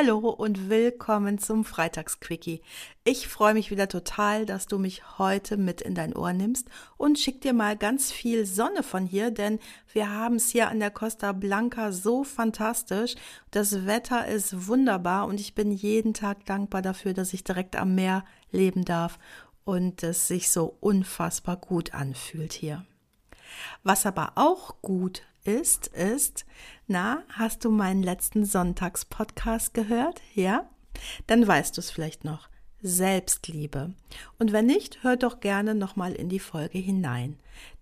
Hallo und willkommen zum Freitagsquickie. Ich freue mich wieder total, dass du mich heute mit in dein Ohr nimmst und schick dir mal ganz viel Sonne von hier, denn wir haben es hier an der Costa Blanca so fantastisch. Das Wetter ist wunderbar und ich bin jeden Tag dankbar dafür, dass ich direkt am Meer leben darf und es sich so unfassbar gut anfühlt hier. Was aber auch gut ist, ist, na, hast du meinen letzten Sonntagspodcast gehört? Ja? Dann weißt du es vielleicht noch. Selbstliebe. Und wenn nicht, hör doch gerne nochmal in die Folge hinein.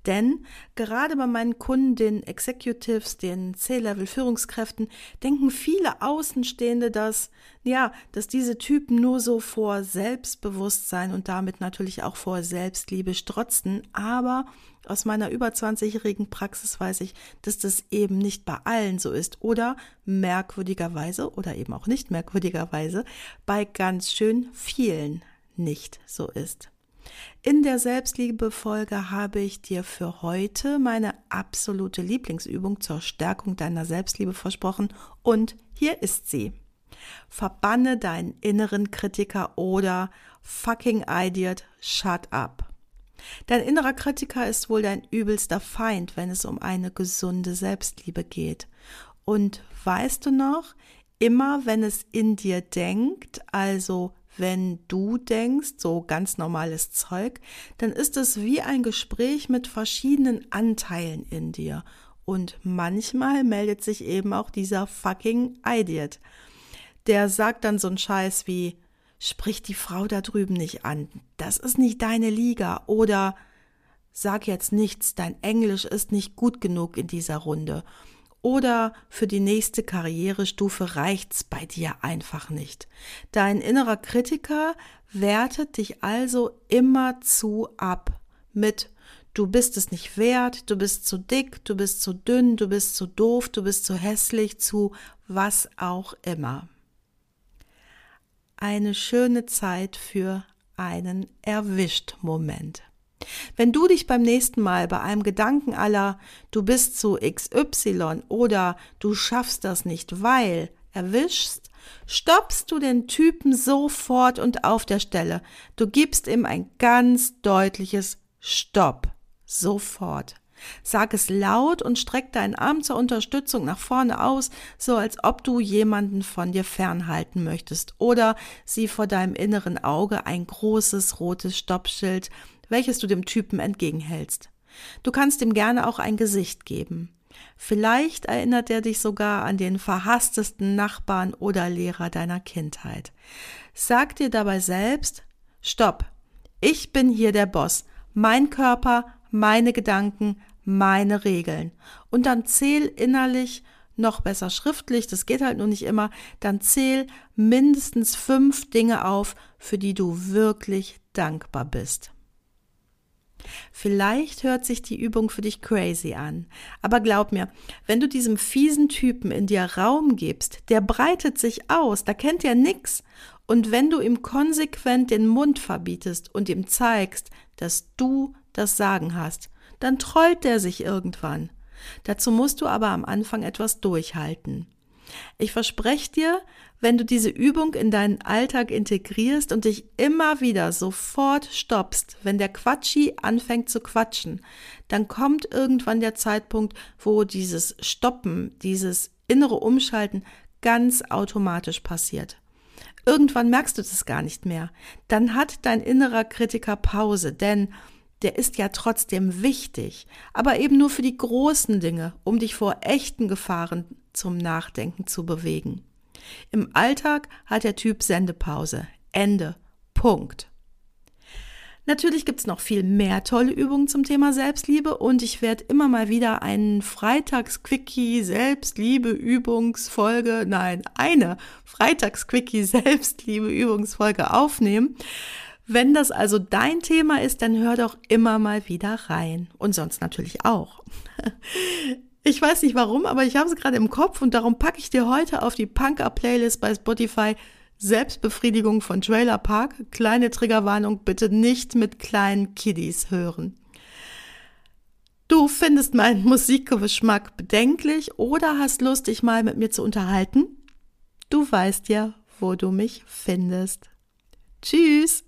Denn gerade bei meinen Kunden, den Executives, den C-Level-Führungskräften, denken viele Außenstehende, dass, ja, dass diese Typen nur so vor Selbstbewusstsein und damit natürlich auch vor Selbstliebe strotzen. Aber aus meiner über 20-jährigen Praxis weiß ich, dass das eben nicht bei allen so ist oder merkwürdigerweise oder eben auch nicht merkwürdigerweise bei ganz schön vielen nicht so ist. In der Selbstliebe-Folge habe ich dir für heute meine absolute Lieblingsübung zur Stärkung deiner Selbstliebe versprochen und hier ist sie. Verbanne deinen inneren Kritiker oder fucking idiot, shut up. Dein innerer Kritiker ist wohl dein übelster Feind, wenn es um eine gesunde Selbstliebe geht. Und weißt du noch, immer wenn es in dir denkt, also wenn du denkst, so ganz normales Zeug, dann ist es wie ein Gespräch mit verschiedenen Anteilen in dir. Und manchmal meldet sich eben auch dieser fucking Idiot. Der sagt dann so einen Scheiß wie, sprich die Frau da drüben nicht an, das ist nicht deine Liga oder sag jetzt nichts, dein Englisch ist nicht gut genug in dieser Runde oder für die nächste Karrierestufe reicht's bei dir einfach nicht. Dein innerer Kritiker wertet dich also immer zu ab mit Du bist es nicht wert, du bist zu dick, du bist zu dünn, du bist zu doof, du bist zu hässlich, zu was auch immer eine schöne Zeit für einen Erwischt-Moment. Wenn du dich beim nächsten Mal bei einem Gedanken aller du bist zu XY oder du schaffst das nicht, weil erwischst, stoppst du den Typen sofort und auf der Stelle. Du gibst ihm ein ganz deutliches Stopp. Sofort. Sag es laut und streck deinen Arm zur Unterstützung nach vorne aus, so als ob du jemanden von dir fernhalten möchtest. Oder sieh vor deinem inneren Auge ein großes rotes Stoppschild, welches du dem Typen entgegenhältst. Du kannst ihm gerne auch ein Gesicht geben. Vielleicht erinnert er dich sogar an den verhasstesten Nachbarn oder Lehrer deiner Kindheit. Sag dir dabei selbst, Stopp, ich bin hier der Boss, mein Körper, meine Gedanken, meine Regeln. Und dann zähl innerlich, noch besser schriftlich, das geht halt nur nicht immer, dann zähl mindestens fünf Dinge auf, für die du wirklich dankbar bist. Vielleicht hört sich die Übung für dich crazy an, aber glaub mir, wenn du diesem fiesen Typen in dir Raum gibst, der breitet sich aus, da kennt er nix. Und wenn du ihm konsequent den Mund verbietest und ihm zeigst, dass du das Sagen hast, dann trollt der sich irgendwann. Dazu musst du aber am Anfang etwas durchhalten. Ich verspreche dir, wenn du diese Übung in deinen Alltag integrierst und dich immer wieder sofort stoppst, wenn der Quatschi anfängt zu quatschen, dann kommt irgendwann der Zeitpunkt, wo dieses Stoppen, dieses innere Umschalten ganz automatisch passiert. Irgendwann merkst du das gar nicht mehr. Dann hat dein innerer Kritiker Pause, denn der ist ja trotzdem wichtig, aber eben nur für die großen Dinge, um dich vor echten Gefahren zum Nachdenken zu bewegen. Im Alltag hat der Typ Sendepause. Ende. Punkt. Natürlich gibt's noch viel mehr tolle Übungen zum Thema Selbstliebe und ich werde immer mal wieder einen Freitags-Quickie Selbstliebe-Übungsfolge, nein, eine Freitags-Quickie Selbstliebe-Übungsfolge aufnehmen Wenn das also dein Thema ist, dann hör doch immer mal wieder rein. Und sonst natürlich auch. Ich weiß nicht warum, aber ich habe es gerade im Kopf und darum packe ich dir heute auf die Punk-Up-Playlist bei Spotify Selbstbefriedigung von Trailer Park. Kleine Triggerwarnung, bitte nicht mit kleinen Kiddies hören. Du findest meinen Musikgeschmack bedenklich oder hast Lust, dich mal mit mir zu unterhalten? Du weißt ja, wo du mich findest. Tschüss!